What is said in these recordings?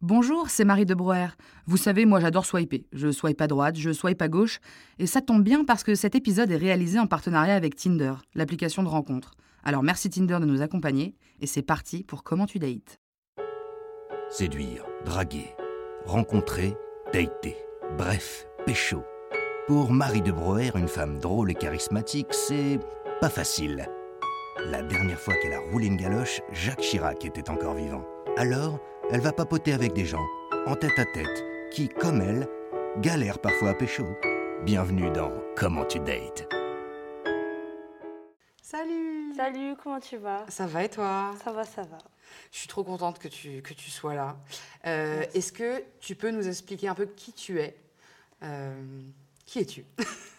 Bonjour, c'est Marie de Broer. Vous savez, moi j'adore swiper. Je swipe à droite, je swipe à gauche. Et ça tombe bien parce que cet épisode est réalisé en partenariat avec Tinder, l'application de rencontre. Alors merci Tinder de nous accompagner. Et c'est parti pour Comment tu dates. Séduire, draguer, rencontrer, dater. Bref, pécho. Pour Marie de Broer, une femme drôle et charismatique, c'est pas facile. La dernière fois qu'elle a roulé une galoche, Jacques Chirac était encore vivant. Alors, elle va papoter avec des gens, en tête à tête, qui, comme elle, galèrent parfois à pécho. Bienvenue dans Comment tu dates. Salut Salut, comment tu vas? Ça va et toi? Ça va, ça va. Je suis trop contente que tu, que tu sois là. Euh. Est-ce que tu peux nous expliquer un peu qui tu es? Euh, Qui es-tu?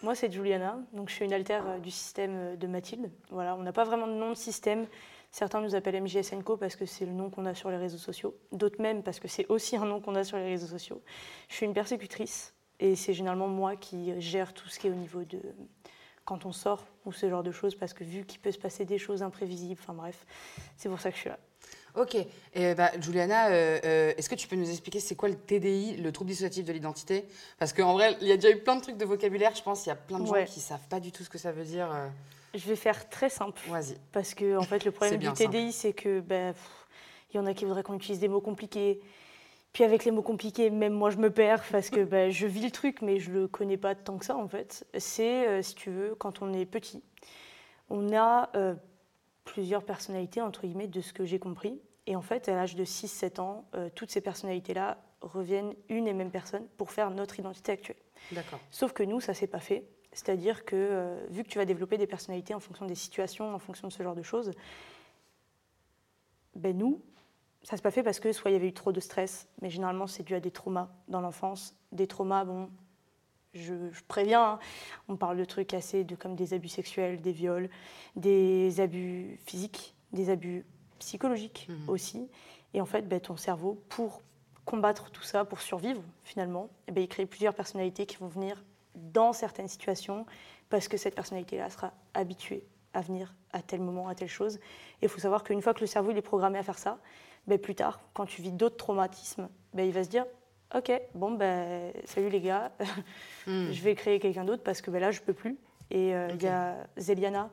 Moi, c'est Juliana, donc je suis une altère euh, du système de Mathilde. Voilà, on n'a pas vraiment de nom de système. Certains nous appellent MJSNCO parce que c'est le nom qu'on a sur les réseaux sociaux. D'autres même parce que c'est aussi un nom qu'on a sur les réseaux sociaux. Je suis une persécutrice et c'est généralement moi qui gère tout ce qui est au niveau de quand on sort ou ce genre de choses parce que vu qu'il peut se passer des choses imprévisibles, enfin bref, c'est pour ça que je suis là. Ok. Et bah, Juliana, euh, euh, est-ce que tu peux nous expliquer c'est quoi le TDI, le trouble dissociatif de l'identité? Parce qu'en vrai, il y a déjà eu plein de trucs de vocabulaire. Je pense qu'il y a plein de gens Ouais. qui savent pas du tout ce que ça veut dire. Je vais faire très simple. Vas-y. Parce que en fait, le problème du TDI, c'est que ben, il y en a qui voudraient qu'on utilise des mots compliqués. Puis avec les mots compliqués, même moi, je me perds parce que ben, je vis le truc, mais je le connais pas tant que ça, en fait. C'est, euh, si tu veux, quand on est petit, on a euh, plusieurs personnalités, entre guillemets, de ce que j'ai compris. Et en fait, à l'âge de 6-7 ans, euh, toutes ces personnalités-là reviennent une et même personne pour faire notre identité actuelle. D'accord. Sauf que nous, ça s'est pas fait. C'est-à-dire que euh, vu que tu vas développer des personnalités en fonction des situations, en fonction de ce genre de choses, ben nous, ça s'est pas fait parce que soit il y avait eu trop de stress, mais généralement c'est dû à des traumas dans l'enfance. Des traumas, bon, je, je préviens, hein, on parle de trucs assez de comme des abus sexuels, des viols, des abus physiques, des abus psychologiques Mhm. aussi. Et en fait, ben, ton cerveau, pour combattre tout ça, pour survivre finalement, eh ben, il crée plusieurs personnalités qui vont venir dans certaines situations parce que cette personnalité-là sera habituée à venir à tel moment, à telle chose. Et il faut savoir qu'une fois que le cerveau il est programmé à faire ça, ben, plus tard, quand tu vis d'autres traumatismes, ben, il va se dire Ok, bon, ben, salut les gars, Hmm. je vais créer quelqu'un d'autre parce que ben, là, je peux plus. Et euh, il y a Zeliana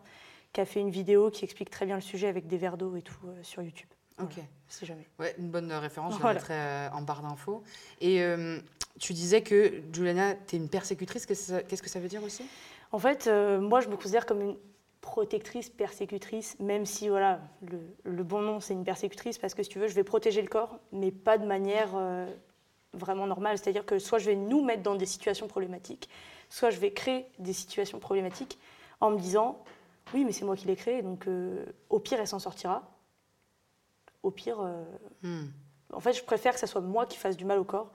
qui a fait une vidéo qui explique très bien le sujet avec des verres d'eau et tout euh, sur YouTube. Ok. Voilà, si jamais. Ouais, une bonne référence, je la Voilà. mettrai euh, en barre d'infos. Et tu disais que, Juliana, tu es une persécutrice. Qu'est-ce que ça- veut dire aussi? En fait, euh, moi, je me considère comme une protectrice, persécutrice, même si voilà, le, le bon nom, c'est une persécutrice, parce que si tu veux, je vais protéger le corps, mais pas de manière euh, vraiment normale. C'est-à-dire que soit je vais nous mettre dans des situations problématiques, soit je vais créer des situations problématiques en me disant, oui, mais c'est moi qui l'ai créé, donc euh, au pire, elle s'en sortira. Au pire, Hmm. en fait, je préfère que ça soit moi qui fasse du mal au corps,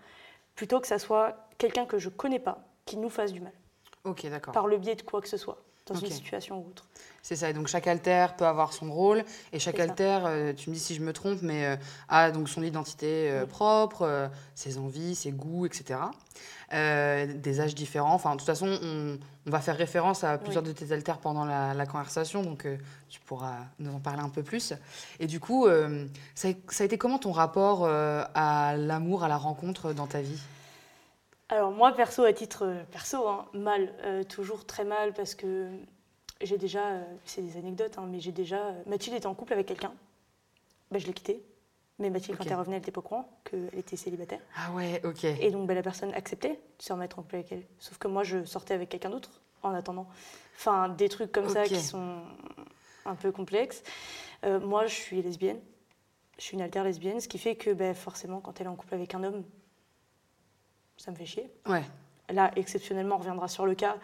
plutôt que ça soit quelqu'un que je connais pas qui nous fasse du mal, Ok, d'accord. par le biais de quoi que ce soit, dans une situation ou autre. C'est ça. Et donc chaque alter peut avoir son rôle et chaque alter, euh, tu me dis si je me trompe, mais euh, a donc son identité euh, Oui. propre, ses envies, ses goûts, etc. Des âges différents. Enfin, de toute façon, on, on va faire référence à plusieurs Oui. de tes alters pendant la, la conversation, donc tu pourras nous en parler un peu plus. Et du coup, ça, a, ça a été comment ton rapport à l'amour, à la rencontre dans ta vie? Alors moi, perso, à titre euh, perso, hein, mal, euh, toujours très mal, parce que j'ai déjà, euh, c'est des anecdotes, hein, mais j'ai déjà, euh, Mathilde était en couple avec quelqu'un, Ben, je l'ai quittée, mais Mathilde, quand elle revenait, elle n'était pas au courant qu'elle était célibataire. Ah ouais, ok. Et donc ben, la personne acceptait de se remettre en couple avec elle. Sauf que moi, je sortais avec quelqu'un d'autre en attendant. Enfin, des trucs comme ça qui sont un peu complexes. Moi, je suis lesbienne. Je suis une alter lesbienne, ce qui fait que ben, forcément, quand elle est en couple avec un homme, ça me fait chier. Ouais. Là, exceptionnellement, on reviendra sur le cas.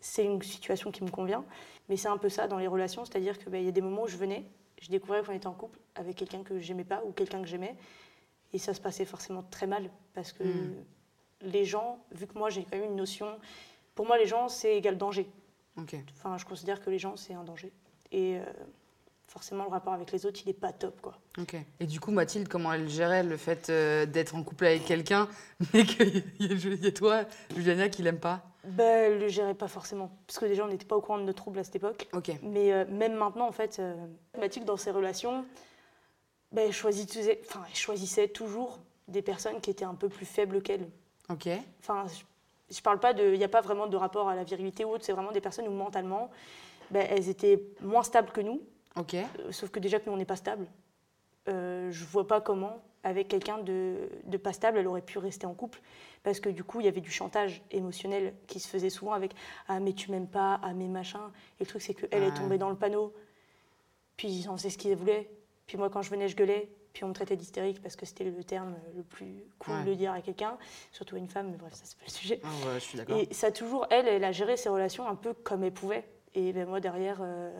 C'est une situation qui me convient. Mais c'est un peu ça dans les relations, c'est-à-dire qu'il y a des moments où je venais, je découvrais qu'on était en couple avec quelqu'un que j'aimais pas ou quelqu'un que j'aimais. Et ça se passait forcément très mal parce que Mm. les gens, vu que moi j'ai quand même une notion, pour moi les gens c'est égal danger. Enfin, je considère que les gens c'est un danger. Et euh, forcément le rapport avec les autres il est pas top quoi. Ok. Et du coup, Mathilde, comment elle gérait le fait euh, d'être en couple avec quelqu'un, mais qu'il y, ait- il y ait toi, Juliana, qui l'aime pas? Ben, elle le gérait pas forcément parce que déjà on n'était pas au courant de nos troubles à cette époque. Ok. Mais euh, même maintenant, en fait, euh, Mathilde, dans ses relations, ben, elle, choisissait, enfin, elle choisissait toujours des personnes qui étaient un peu plus faibles qu'elle. Ok. Enfin, je, je parle pas de. Il n'y a pas vraiment de rapport à la virilité ou autre, c'est vraiment des personnes où mentalement, ben, elles étaient moins stables que nous, Ok. euh, sauf que déjà que nous, on n'est pas stable. Euh, je vois pas comment, avec quelqu'un de, de pas stable, elle aurait pu rester en couple. Parce que du coup, il y avait du chantage émotionnel qui se faisait souvent avec Ah, mais tu m'aimes pas, ah, mais machin. Et le truc, c'est qu'elle Ah. est tombée dans le panneau. Puis on sait ce qu'il voulait. Puis moi, quand je venais, je gueulais. Puis on me traitait d'hystérique parce que c'était le terme le plus cool Ouais. de dire à quelqu'un, surtout à une femme, mais bref, ça, c'est pas le sujet. Ah ouais, je suis d'accord. Et ça, toujours, elle, elle a géré ses relations un peu comme elle pouvait. Et ben, moi, derrière, euh,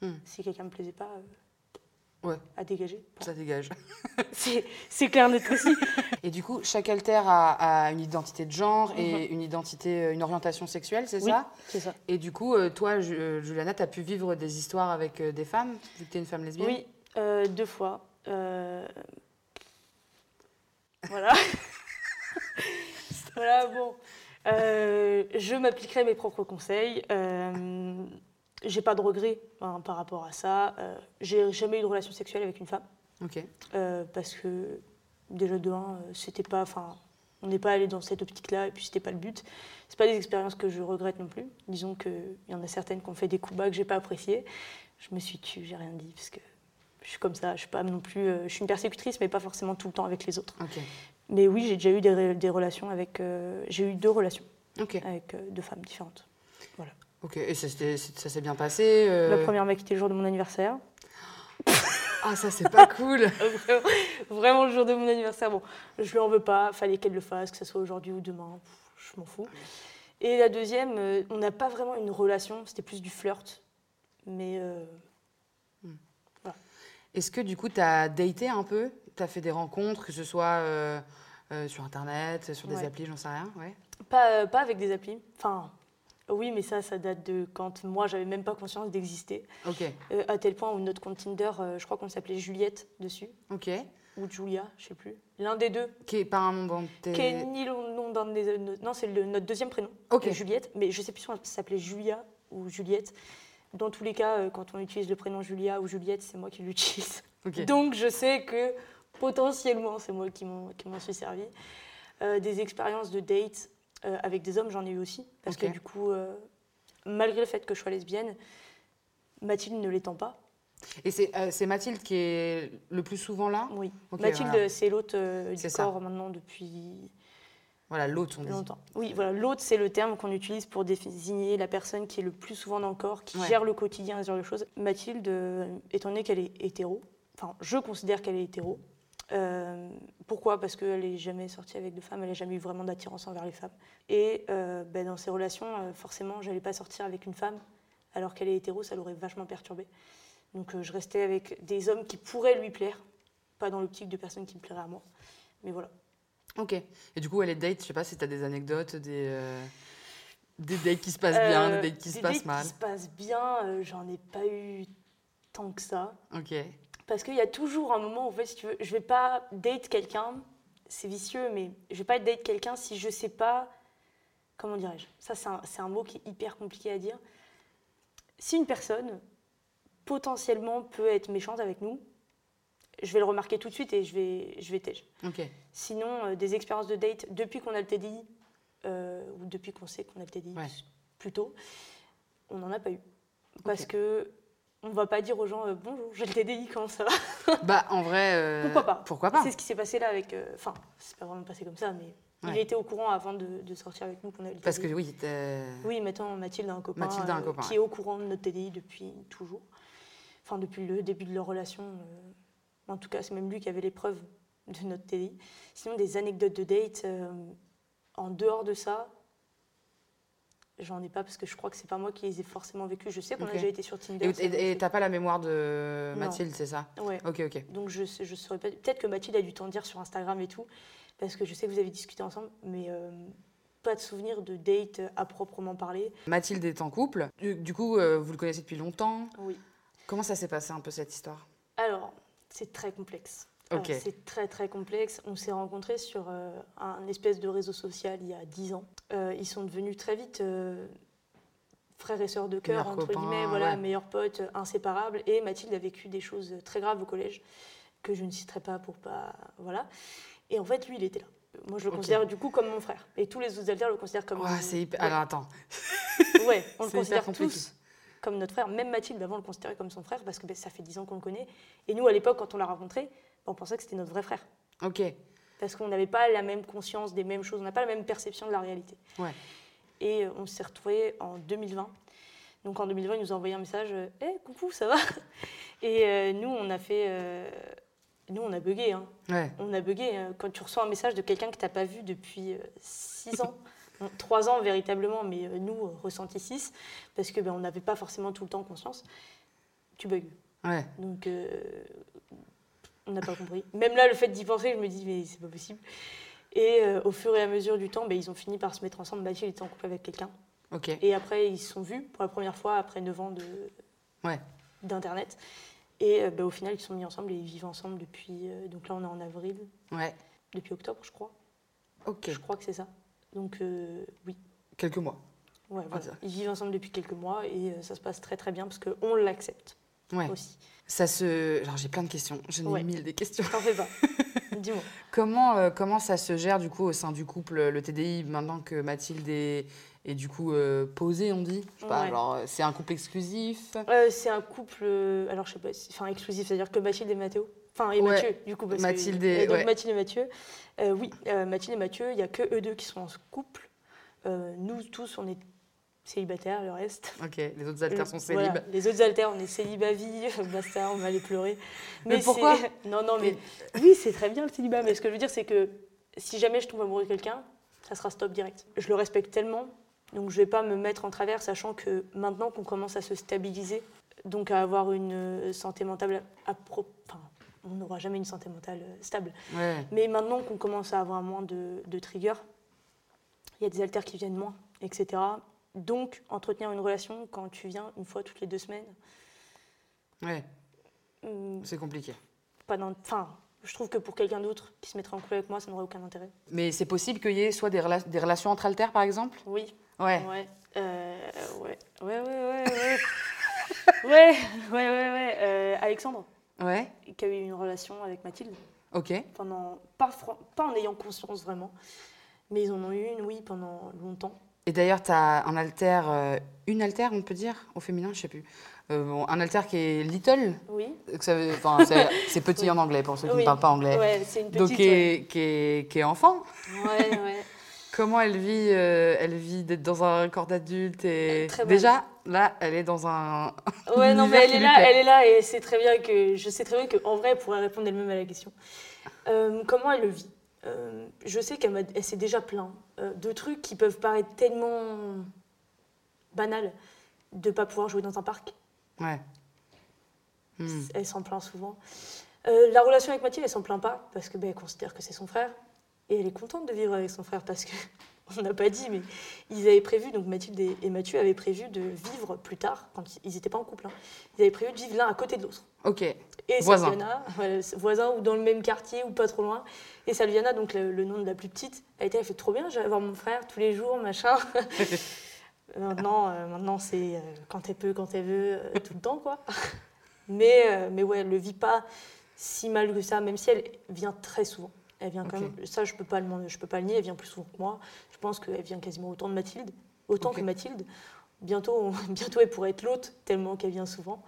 Hmm. si quelqu'un me plaisait pas, euh, Ouais. à dégager. Ça dégage. C'est clair, net précis. Et du coup, chaque alter a, a une identité de genre et Mhm. une identité, euh, une orientation sexuelle, c'est Oui. ça? C'est ça. Et du coup, euh, toi, Ju- Juliana, tu as pu vivre des histoires avec des femmes, vu que tu es une femme lesbienne? Oui, euh, deux fois. Euh, Voilà. voilà, bon. Euh, je m'appliquerai mes propres conseils. Euh, j'ai pas de regrets hein, par rapport à ça. Euh, j'ai jamais eu de relation sexuelle avec une femme. Ok. Euh, parce que déjà de un, euh, c'était pas, enfin, on n'est pas allé dans cette optique-là et puis c'était pas le but. C'est pas des expériences que je regrette non plus. Disons qu'il y en a certaines qui ont fait des coups bas que j'ai pas appréciés. Je me suis tue, j'ai rien dit parce que je suis comme ça. Je suis pas non plus, euh, je suis une persécutrice, mais pas forcément tout le temps avec les autres. Mais oui, j'ai déjà eu des, relations avec, j'ai eu deux relations avec deux femmes différentes. Ok. Et ça, ça s'est bien passé euh, La première m'a quitté le jour de mon anniversaire. Ah, ça, c'est pas cool. vraiment, vraiment le jour de mon anniversaire. Bon, je lui en veux pas, fallait qu'elle le fasse, que ce soit aujourd'hui ou demain, pff, je m'en fous. Et la deuxième, euh, on n'a pas vraiment une relation, c'était plus du flirt. Mais euh, Est-ce que du coup, tu as daté un peu? Tu as fait des rencontres, que ce soit sur Internet, sur des Ouais. applis, j'en sais rien ouais. pas, pas avec des applis. Enfin, oui, mais ça, ça date de quand moi, j'avais même pas conscience d'exister. Ok. Euh, à tel point où notre compte Tinder, euh, je crois qu'on s'appelait Juliette dessus, Ok. ou Julia, je sais plus. L'un des deux. Qui est pas un nom dans tes... Qui est ni le nom d'un des. Non, c'est le- notre deuxième prénom. Ok. euh, Juliette, mais je sais plus si on s'appelait Julia ou Juliette. Dans tous les cas, quand on utilise le prénom Julia ou Juliette, c'est moi qui l'utilise. Donc je sais que potentiellement, c'est moi qui m'en qui m'en suis servi. Euh, des expériences de date euh, avec des hommes, j'en ai eu aussi. Parce que du coup, euh, malgré le fait que je sois lesbienne, Mathilde ne l'étant pas. Et c'est euh, Mathilde qui est le plus souvent là? Oui. Mathilde, voilà. c'est l'hôte du ça. corps maintenant depuis Voilà, l'autre, on dit. longtemps. Oui, voilà, l'hôte, c'est le terme qu'on utilise pour désigner la personne qui est le plus souvent dans le corps, qui Ouais. gère le quotidien, ce genre de choses. Mathilde, étant donné qu'elle est hétéro, enfin, je considère qu'elle est hétéro. Euh, pourquoi? Parce qu'elle n'est jamais sortie avec de femmes, elle n'a jamais eu vraiment d'attirance envers les femmes. Et euh, ben, dans ses relations, euh, forcément, je n'allais pas sortir avec une femme, alors qu'elle est hétéro, ça l'aurait vachement perturbée. Donc euh, je restais avec des hommes qui pourraient lui plaire, pas dans l'optique de personnes qui me plairaient à moi. Mais voilà. Ok. Et du coup, elle est date, je sais pas si tu as des anecdotes, des, des dates qui se passent bien, des dates qui se des passent dates mal. qui se passent bien, j'en ai pas eu tant que ça. Ok. Parce qu'il y a toujours un moment où, en fait, si tu veux, je vais pas date quelqu'un, c'est vicieux, mais je vais pas date quelqu'un si je sais pas. Comment dirais-je Ça, c'est un, c'est un mot qui est hyper compliqué à dire. Si une personne potentiellement peut être méchante avec nous, je vais le remarquer tout de suite et je vais, je vais tège. Ok. Sinon, euh, des expériences de date depuis qu'on a le TDI, euh, ou depuis qu'on sait qu'on a le TDI Ouais. plutôt, on n'en a pas eu. Parce que on va pas dire aux gens euh, bonjour, j'ai le TDI, comment ça va Bah, en vrai. euh, Pourquoi pas Pourquoi pas C'est ce qui s'est passé là avec. euh, Enfin, c'est pas vraiment passé comme ça, mais il était au courant avant de, de sortir avec nous qu'on avait le Parce que TDI. oui, Oui, maintenant Mathilde a un copain, Mathilde a un euh, copain, qui ouais. est au courant de notre TDI depuis toujours. Enfin, depuis le début de leur relation. euh, en tout cas, c'est même lui qui avait les preuves de notre TDI. Sinon, des anecdotes de date, euh, en dehors de ça, J'en ai pas parce que je crois que c'est pas moi qui les ai forcément vécus. Je sais qu'on a déjà été sur Tinder. Et- t'as pas la mémoire de. Mathilde, c'est ça? Ouais. Ok, ok. Donc je je saurais pas. Peut-être que Mathilde a dû t'en dire sur Instagram et tout, parce que je sais que vous avez discuté ensemble, mais euh, pas de souvenir de date à proprement parler. Mathilde est en couple. Du, du coup, euh, vous le connaissez depuis longtemps? Oui. Comment ça s'est passé un peu cette histoire? Alors, c'est très complexe. Alors, Ok. c'est très très complexe. On s'est rencontrés sur euh, un espèce de réseau social il y a 10 ans. Euh, ils sont devenus très vite euh, frères et sœurs de cœur, entre guillemets, voilà, ouais. meilleurs potes, euh, inséparables. Et Mathilde a vécu des choses très graves au collège que je ne citerai pas pour pas. Voilà. Et en fait, lui, il était là. Moi, je le considère du coup comme mon frère. Et tous les autres alters le considèrent comme. Ouah, C'est hyper. Ouais. Alors attends. Ouais, on le considère tous comme notre frère. Même Mathilde, avant, on le considérait comme son frère parce que ben, ça fait 10 ans qu'on le connaît. Et nous, à l'époque, quand on l'a rencontré, ben, on pensait que c'était notre vrai frère. Ok. Parce qu'on n'avait pas la même conscience des mêmes choses, on n'a pas la même perception de la réalité. Ouais. Et euh, on s'est retrouvés en 2020. Donc en 2020, il nous a envoyé un message euh, Hé, coucou, ça va? Et euh, nous, on a fait. euh, nous, on a bugué. hein. Ouais. On a bugué. Quand tu reçois un message de quelqu'un que tu n'as pas vu depuis 6 ans, 3 ans véritablement, mais nous, ressenti 6, parce que ben, n'avait pas forcément tout le temps conscience, tu bugs. Ouais. Donc, on n'a pas compris. Même là, le fait d'y penser, je me dis, mais c'est pas possible. Et euh, au fur et à mesure du temps, ben, ils ont fini par se mettre ensemble. Mathilde était en couple avec quelqu'un. Ok. Et après, ils se sont vus pour la première fois après 9 ans de, Ouais. d'Internet. Et euh, ben, au final, ils se sont mis ensemble et ils vivent ensemble depuis. euh, donc là, on est en avril, Ouais. depuis octobre, je crois. Ok. Je crois que c'est ça. Donc, euh, oui. Quelques mois. Ouais, voilà. Ils vivent ensemble depuis quelques mois et ça se passe très très bien parce qu'on l'accepte Ouais. aussi. Ça se. Alors j'ai plein de questions. J'en ai Ouais. mille des questions. T'en fais pas. Dis-moi. Comment, euh, comment ça se gère du coup au sein du couple, le TDI, maintenant que Mathilde est, est du coup euh, posée, on dit? Je sais pas, Ouais. c'est un couple exclusif? Euh, c'est un couple, alors je sais pas, enfin exclusif, c'est-à-dire que Mathilde et Mathéo, enfin et Ouais. Mathieu, du coup. parce que- Mathilde et- donc. Mathilde et Mathieu, oui, Mathilde et Mathieu, il n'y a que eux deux qui sont en couple. Nous tous, on est célibataires, le reste. Ok, les autres alters sont Voilà, célib. les autres alters, on est célibat vie, basta, on va aller pleurer. Mais pourquoi Non, non, mais oui, c'est très bien le célibat, mais ce que je veux dire, c'est que si jamais je tombe amoureux de quelqu'un, ça sera stop direct. Je le respecte tellement, donc je vais pas me mettre en travers, sachant que maintenant qu'on commence à se stabiliser, donc à avoir une euh, santé mentale à pro- enfin, on n'aura jamais une santé mentale euh, stable. Ouais. Mais maintenant qu'on commence à avoir moins de, de triggers, il y a des alters qui viennent moins, etc. Donc, entretenir une relation quand tu viens une fois toutes les deux semaines, Ouais, hum, c'est compliqué. pas d'in- enfin, je trouve que pour quelqu'un d'autre qui se mettrait en couple avec moi, ça n'aurait aucun intérêt. Mais c'est possible qu'il y ait soit des, rela- des relations entre alters par exemple? Oui, Ouais. ouais, euh, ouais, ouais, ouais, ouais, ouais. ouais, ouais, ouais, ouais. Euh, Alexandre, Ouais, qui a eu une relation avec Mathilde, ok. pendant, pas, pas en ayant conscience vraiment, mais ils en ont eu une, oui, pendant longtemps. Et d'ailleurs, tu as un alter, euh, une alter, on peut dire, au féminin, je sais plus. Euh, bon, un alter qui est little, Oui, que c'est petit Oui. en anglais pour ceux qui Oui. ne parlent pas anglais. ouais, c'est une Donc, petite. qui est, qui, est, qui est enfant. ouais, ouais. Comment elle vit euh, Elle vit d'être dans un corps d'adulte et déjà là, elle est dans un. Ouais, non, mais elle est là, elle est là, et c'est très bien que je sais très bien qu'en vrai, elle pourrait répondre elle-même à la question. Euh, comment elle le vit? Euh, Je sais qu'elle elle s'est déjà plaint euh, de trucs qui peuvent paraître tellement banals de pas pouvoir jouer dans un parc. Ouais. Hmm. Elle s'en plaint souvent. Euh, la relation avec Mathilde, elle s'en plaint pas parce que ben, elle considère que c'est son frère et elle est contente de vivre avec son frère parce que on n'a pas dit, mais ils avaient prévu, donc Mathilde et, Mathieu avaient prévu de vivre plus tard quand ils n'étaient pas en couple. hein. Ils avaient prévu de vivre l'un à côté de l'autre. Ok. Et. Salviana, voilà, voisins ou dans le même quartier ou pas trop loin. Et Salviana, donc le, le nom de la plus petite, a été, elle fait trop bien, j'allais voir mon frère tous les jours, machin. maintenant, euh, maintenant c'est euh, quand elle peut, quand elle veut, euh, tout le temps, quoi. Mais, euh, mais ouais, elle le vit pas si mal que ça, même si elle vient très souvent. Elle vient quand même, ça je peux pas le, men- je peux pas le nier, elle vient plus souvent que moi. Je pense qu'elle vient quasiment autant de Mathilde, autant que Mathilde. Bientôt, on- bientôt elle pourrait être l'autre, tellement qu'elle vient souvent.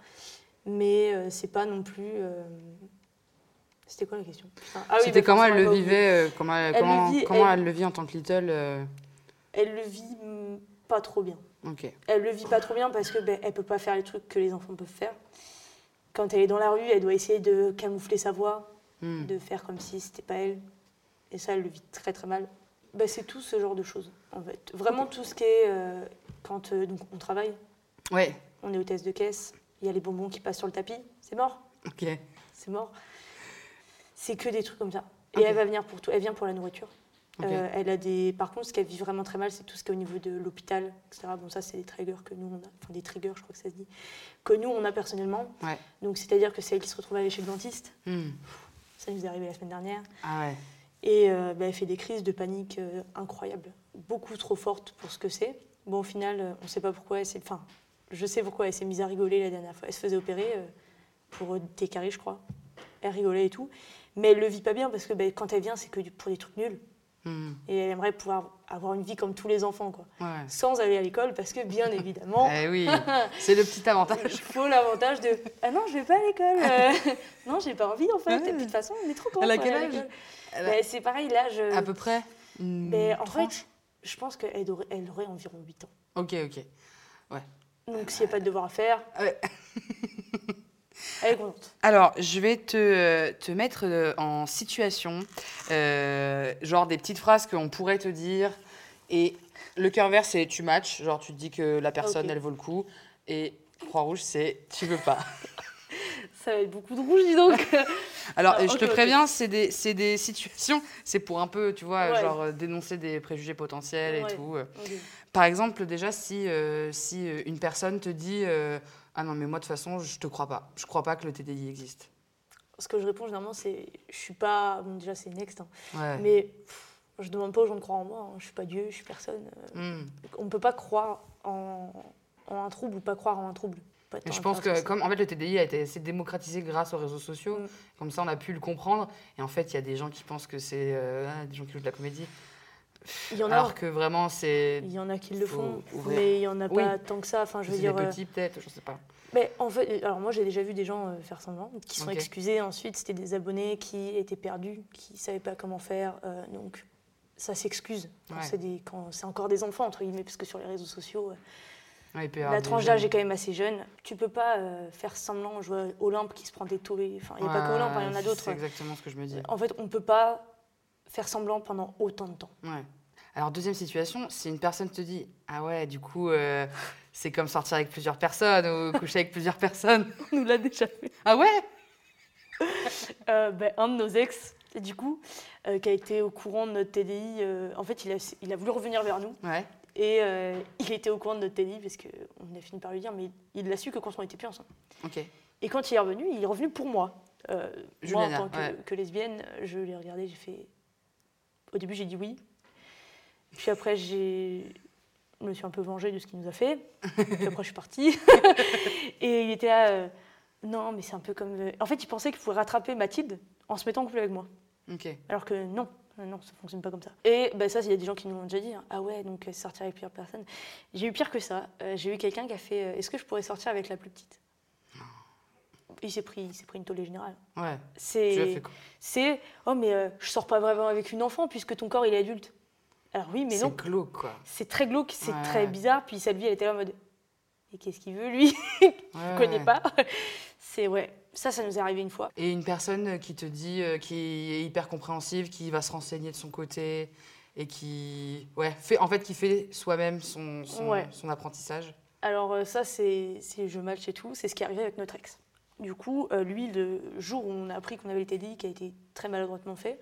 Mais euh, c'est pas non plus. euh, C'était quoi la question? Ah oui, C'était bah, comment elle le vivait euh, Comment, elle, Elle le vit, comment elle- elle le vit en tant que little euh, Elle le vit mm, pas trop bien. Ok. Elle le vit pas trop bien parce que ben, elle peut pas faire les trucs que les enfants peuvent faire. Quand elle est dans la rue, elle doit essayer de camoufler sa voix, Hmm. de faire comme si c'était pas elle. Et ça, elle le vit très très mal. Ben, c'est tout ce genre de choses, en fait. Vraiment tout ce qui est euh, quand euh, donc, on travaille, Ouais, on est hôtesse de caisse, il y a les bonbons qui passent sur le tapis, c'est mort, ok. c'est mort. C'est que des trucs comme ça. Et elle va venir pour tout, elle vient pour la nourriture. Euh, elle a des, par contre, ce qu'elle vit vraiment très mal, c'est tout ce qui est au niveau de l'hôpital, etc. Bon, ça, c'est des triggers que nous, on a, enfin des triggers, je crois que ça se dit, que nous, on a personnellement. Ouais. Donc, c'est-à-dire que c'est elle qui se retrouve à aller chez le dentiste. Hmm. Ça nous est arrivé la semaine dernière. Ah ouais. Et euh, bah, elle fait des crises de panique euh, incroyables, beaucoup trop fortes pour ce que c'est. Bon, au final, euh, on ne sait pas pourquoi elle s'est. Enfin, je sais pourquoi elle s'est mise à rigoler la dernière fois. Elle se faisait opérer pour des caries, je crois. Elle rigolait et tout. Mais elle le vit pas bien parce que bah, quand elle vient, c'est que pour des trucs nuls. Hmm. Et elle aimerait pouvoir avoir une vie comme tous les enfants, quoi. Ouais. Sans aller à l'école parce que, bien évidemment, Eh oui, c'est le petit il avantage. faut l'avantage de Ah non, je vais pas à l'école. euh, non, j'ai pas envie en fait. Ouais. De toute façon, on est trop con. Elle a quel âge. Elle a- Bah, C'est pareil, là, je. À peu près Mais en tranche fait, je pense qu'elle aurait, elle aurait environ 8 ans. Ok, ok. Donc s'il n'y a pas de devoir à faire, Ouais. Alors, je vais te, te mettre euh, en situation, euh, genre des petites phrases qu'on pourrait te dire. Et le cœur vert, c'est tu matches, genre tu te dis que la personne, elle vaut le coup. Et Croix-Rouge, c'est tu veux pas. Ça va être beaucoup de rouge, dis donc. Alors, Ah, je te préviens, c'est des, des situations, c'est pour un peu, tu vois, Ouais. genre euh, dénoncer des préjugés potentiels et tout. Par exemple, déjà, si, euh, si euh, une personne te dit euh, Ah non, mais moi, de toute façon, je te crois pas. Je crois pas que le TDI existe. Ce que je réponds généralement, c'est je suis pas. Bon, déjà, c'est next. hein. Ouais. Mais pff, je demande pas aux gens de croire en moi. hein. Je suis pas Dieu, je suis personne. Hmm. On ne peut pas croire en, en un trouble ou pas croire en un trouble. Et je pense que comme en fait le TDI a été assez démocratisé grâce aux réseaux sociaux, Mm. comme ça on a pu le comprendre. Et en fait, il y a des gens qui pensent que c'est euh, des gens qui jouent de la comédie, Il y en a. alors que vraiment c'est Il y en a qui le font, ouvrir. mais il y en a Oui. pas tant que ça. Enfin, je veux dire. euh, petits peut-être, je sais pas. Mais en fait, alors moi j'ai déjà vu des gens euh, faire semblant, qui sont excusés. Ensuite, c'était des abonnés qui étaient perdus, qui savaient pas comment faire. euh, donc ça s'excuse quand Ouais. c'est encore des enfants entre guillemets, parce que sur les réseaux sociaux, euh, Ouais, la tranche d'âge est quand même assez jeune. Tu peux pas euh, faire semblant jouer à Olympe qui se prend des tollés. Enfin, il n'y a pas que Olympe, hein, il y en a d'autres. C'est exactement ce que je me dis. En fait, on peut pas faire semblant pendant autant de temps. Ouais. Alors deuxième situation, si une personne te dit ah ouais du coup euh, c'est comme sortir avec plusieurs personnes ou coucher avec plusieurs personnes. On nous l'a déjà fait. Ah ouais? Euh, ben, un de nos ex, du coup, euh, qui a été au courant de notre TDI, en fait, il a, il a voulu revenir vers nous. Ouais. Et il était au courant de notre TDI parce qu'on a fini par lui dire, mais il l'a su que quand on était plus ensemble. Ok. Et quand il est revenu, il est revenu pour moi. Moi, en tant que, ouais. que lesbienne, je l'ai regardé, j'ai fait. Au début, j'ai dit oui. Puis après, j'ai. Je me suis un peu vengée de ce qu'il nous a fait. Puis après, je suis partie. Et il était là. euh, non, mais c'est un peu comme. euh, En fait, il pensait qu'il pouvait rattraper Mathilde en se mettant en couple avec moi. Alors que non, euh, non, ça fonctionne pas comme ça. Et bah, ça, il y a des gens qui nous l'ont déjà dit. hein. Ah ouais, donc sortir avec plusieurs personnes. J'ai eu pire que ça. Euh, J'ai eu quelqu'un qui a fait euh, Est-ce que je pourrais sortir avec la plus petite? Il s'est pris, il s'est pris une tollée générale. Ouais. C'est, c'est oh mais euh, je sors pas vraiment avec une enfant puisque ton corps il est adulte. Alors oui, mais C'est non, glauque quoi. c'est très glauque, c'est Ouais. très bizarre. Puis Sylvie, elle était là en mode et qu'est-ce qu'il veut lui? Ouais, Je connais pas. C'est ouais, ça, ça nous est arrivé une fois. Et une personne qui te dit, euh, qui est hyper compréhensive, qui va se renseigner de son côté et qui, ouais, fait, en fait, qui fait soi-même son, son, Ouais. son apprentissage. Alors euh, ça, c'est c'est je match et tout. C'est ce qui est arrivé avec notre ex. Du coup, euh, lui, le jour où on a appris qu'on avait le TDI, qui a été très maladroitement fait,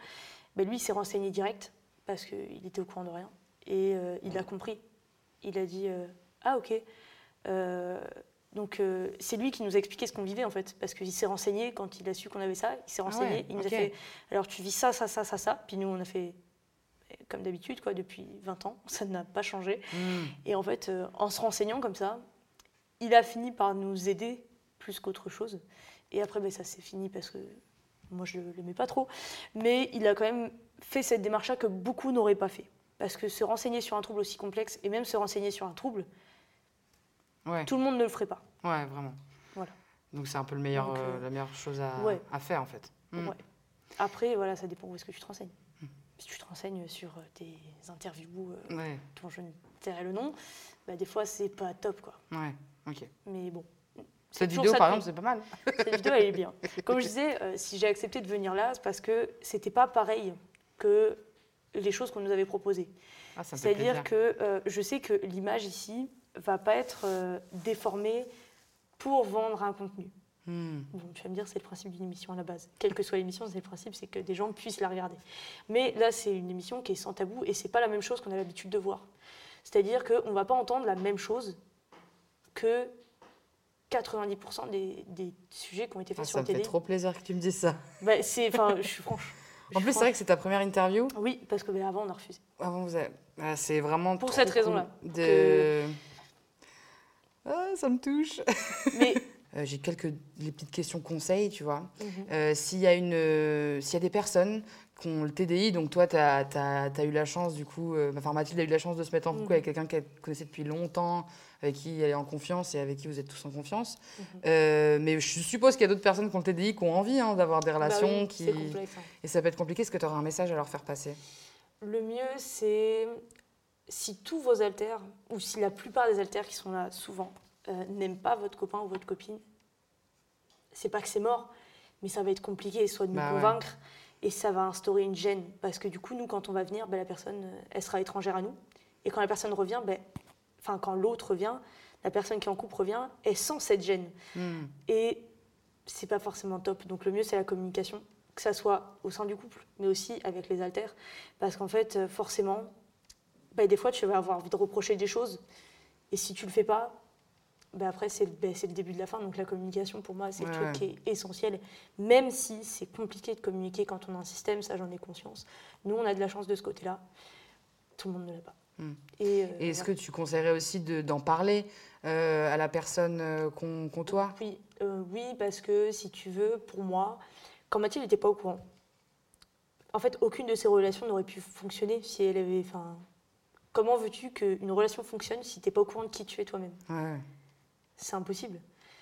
ben, lui, il s'est renseigné direct parce qu'il était au courant de rien. Et euh, il a compris. Il a dit euh, Ah, ok. Euh, donc, c'est lui qui nous a expliqué ce qu'on vivait, en fait. Parce qu'il s'est renseigné quand il a su qu'on avait ça. Il s'est renseigné. Ah ouais, il nous a fait Alors, tu vis ça, ça, ça, ça, ça. Puis nous, on a fait euh, comme d'habitude, quoi, depuis 20 ans. Ça n'a pas changé. Hmm. Et en fait, en se renseignant comme ça, il a fini par nous aider plus qu'autre chose. Et après, ben, ça s'est fini parce que moi, je ne l'aimais pas trop. Mais il a quand même fait cette démarche-là que beaucoup n'auraient pas fait. Parce que se renseigner sur un trouble aussi complexe, et même se renseigner sur un trouble, Ouais. tout le monde ne le ferait pas. ouais, vraiment. Voilà. Donc c'est un peu le meilleur, Donc, euh, euh, la meilleure chose à, ouais. à faire en fait. Hmm. Ouais. Après, voilà, ça dépend où est-ce que tu te renseignes. Si tu te renseignes sur euh, des interviews euh, dont je ne tairai le nom, bah, des fois, c'est pas top, quoi. ouais, ok. Mais bon. Cette vidéo par exemple, c'est pas mal. Cette vidéo, elle est bien. Comme je disais, euh, si j'ai accepté de venir là, c'est parce que c'était pas pareil que les choses qu'on nous avait proposées. Ah, C'est-à-dire que euh, je sais que l'image ici va pas être euh, déformé pour vendre un contenu. Hmm. Bon, tu vas me dire, c'est le principe d'une émission à la base. Quelle que soit l'émission, c'est le principe, c'est que des gens puissent la regarder. Mais là, c'est une émission qui est sans tabou et c'est pas la même chose qu'on a l'habitude de voir. C'est-à-dire qu'on va pas entendre la même chose que 90% des, des sujets qui ont été faits Ah, sur ça la me fait télé. trop plaisir que tu me dises ça. Bah, c'est, enfin, je suis franche. En plus, c'est vrai que c'est ta première interview. Oui, parce que bah, avant, on a refusé. Avant, vous avez... ah, c'est vraiment Pour cette raison-là, De... Ah, ça me touche. Mais Euh, J'ai quelques les petites questions conseils, tu vois. Mhm. Euh, S'il y, a une, euh, s'il y a des personnes qui ont le TDI, donc toi, tu as, eu la chance, du coup, euh, enfin Mathilde a eu la chance de se mettre en couple Mhm. avec quelqu'un qu'elle connaissait depuis longtemps, avec qui elle est en confiance et avec qui vous êtes tous en confiance. Mhm. Euh, mais je suppose qu'il y a d'autres personnes qui ont le TDI qui ont envie hein, d'avoir des Bah relations. oui, qui... complexe. hein. Et ça peut être compliqué. Est-ce que tu auras un message à leur faire passer? Le mieux, c'est si tous vos alters, ou si la plupart des alters qui sont là souvent, euh, n'aiment pas votre copain ou votre copine, c'est pas que c'est mort, mais ça va être compliqué soit de nous Bah ouais. Et ça va instaurer une gêne. Parce que du coup, nous, quand on va venir, ben, la personne, euh, elle sera étrangère à nous. Et quand la personne revient, ben, enfin, quand l'autre revient, la personne qui est en couple revient, elle sent cette gêne. Hmm. Et c'est pas forcément top. Donc le mieux, c'est la communication, que ça soit au sein du couple, mais aussi avec les alters. Parce qu'en fait, euh, forcément, bah, des fois, tu vas avoir envie de reprocher des choses. Et si tu le fais pas, bah, après, c'est le, bah, le début de la fin. Donc la communication, pour moi, c'est le Ouais, truc ouais. qui est essentiel. Même si c'est compliqué de communiquer quand on a un système, ça, j'en ai conscience. Nous, on a de la chance de ce côté-là. Tout le monde ne l'a pas. Hmm. Et, euh, Et est-ce que tu conseillerais aussi de- d'en parler euh, à la personne euh, qu'on côtoie Oui, euh, oui, parce que si tu veux, pour moi, quand Mathilde n'était pas au courant, en fait, aucune de ces relations n'aurait pu fonctionner si elle avait. Enfin, comment veux-tu qu'une relation fonctionne si t'es pas au courant de qui tu es toi-même? Ouais. C'est impossible.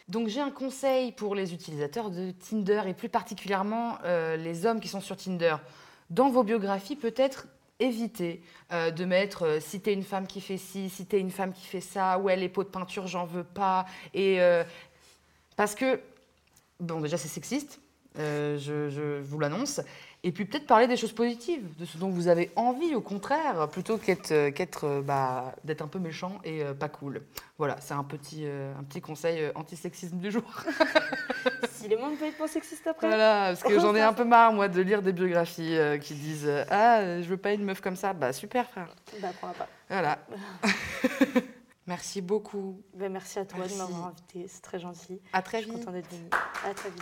Donc j'ai un conseil pour les utilisateurs de Tinder et plus particulièrement euh, les hommes qui sont sur Tinder. Dans vos biographies, peut-être évitez euh, de mettre euh, si t'es une femme qui fait ci, si t'es une femme qui fait ça, ouais les pots de peinture j'en veux pas. Et euh, parce que bon déjà c'est sexiste, je vous l'annonce. Et puis peut-être parler des choses positives, de ce dont vous avez envie au contraire, plutôt qu'être euh, euh, bah, d'être un peu méchant et euh, pas cool. Voilà, c'est un petit, euh, un petit conseil euh, antisexisme du jour. si le monde peut être pas sexiste après. Voilà, parce que j'en ai un peu marre, moi, de lire des biographies qui disent Ah, je veux pas une meuf comme ça. Bah, super, frère. Bah, prends pas. Voilà. Merci beaucoup. Bah, merci à toi Merci. de m'avoir invité, c'est très gentil. À très Je suis vite. contente d'être venue. À très vite.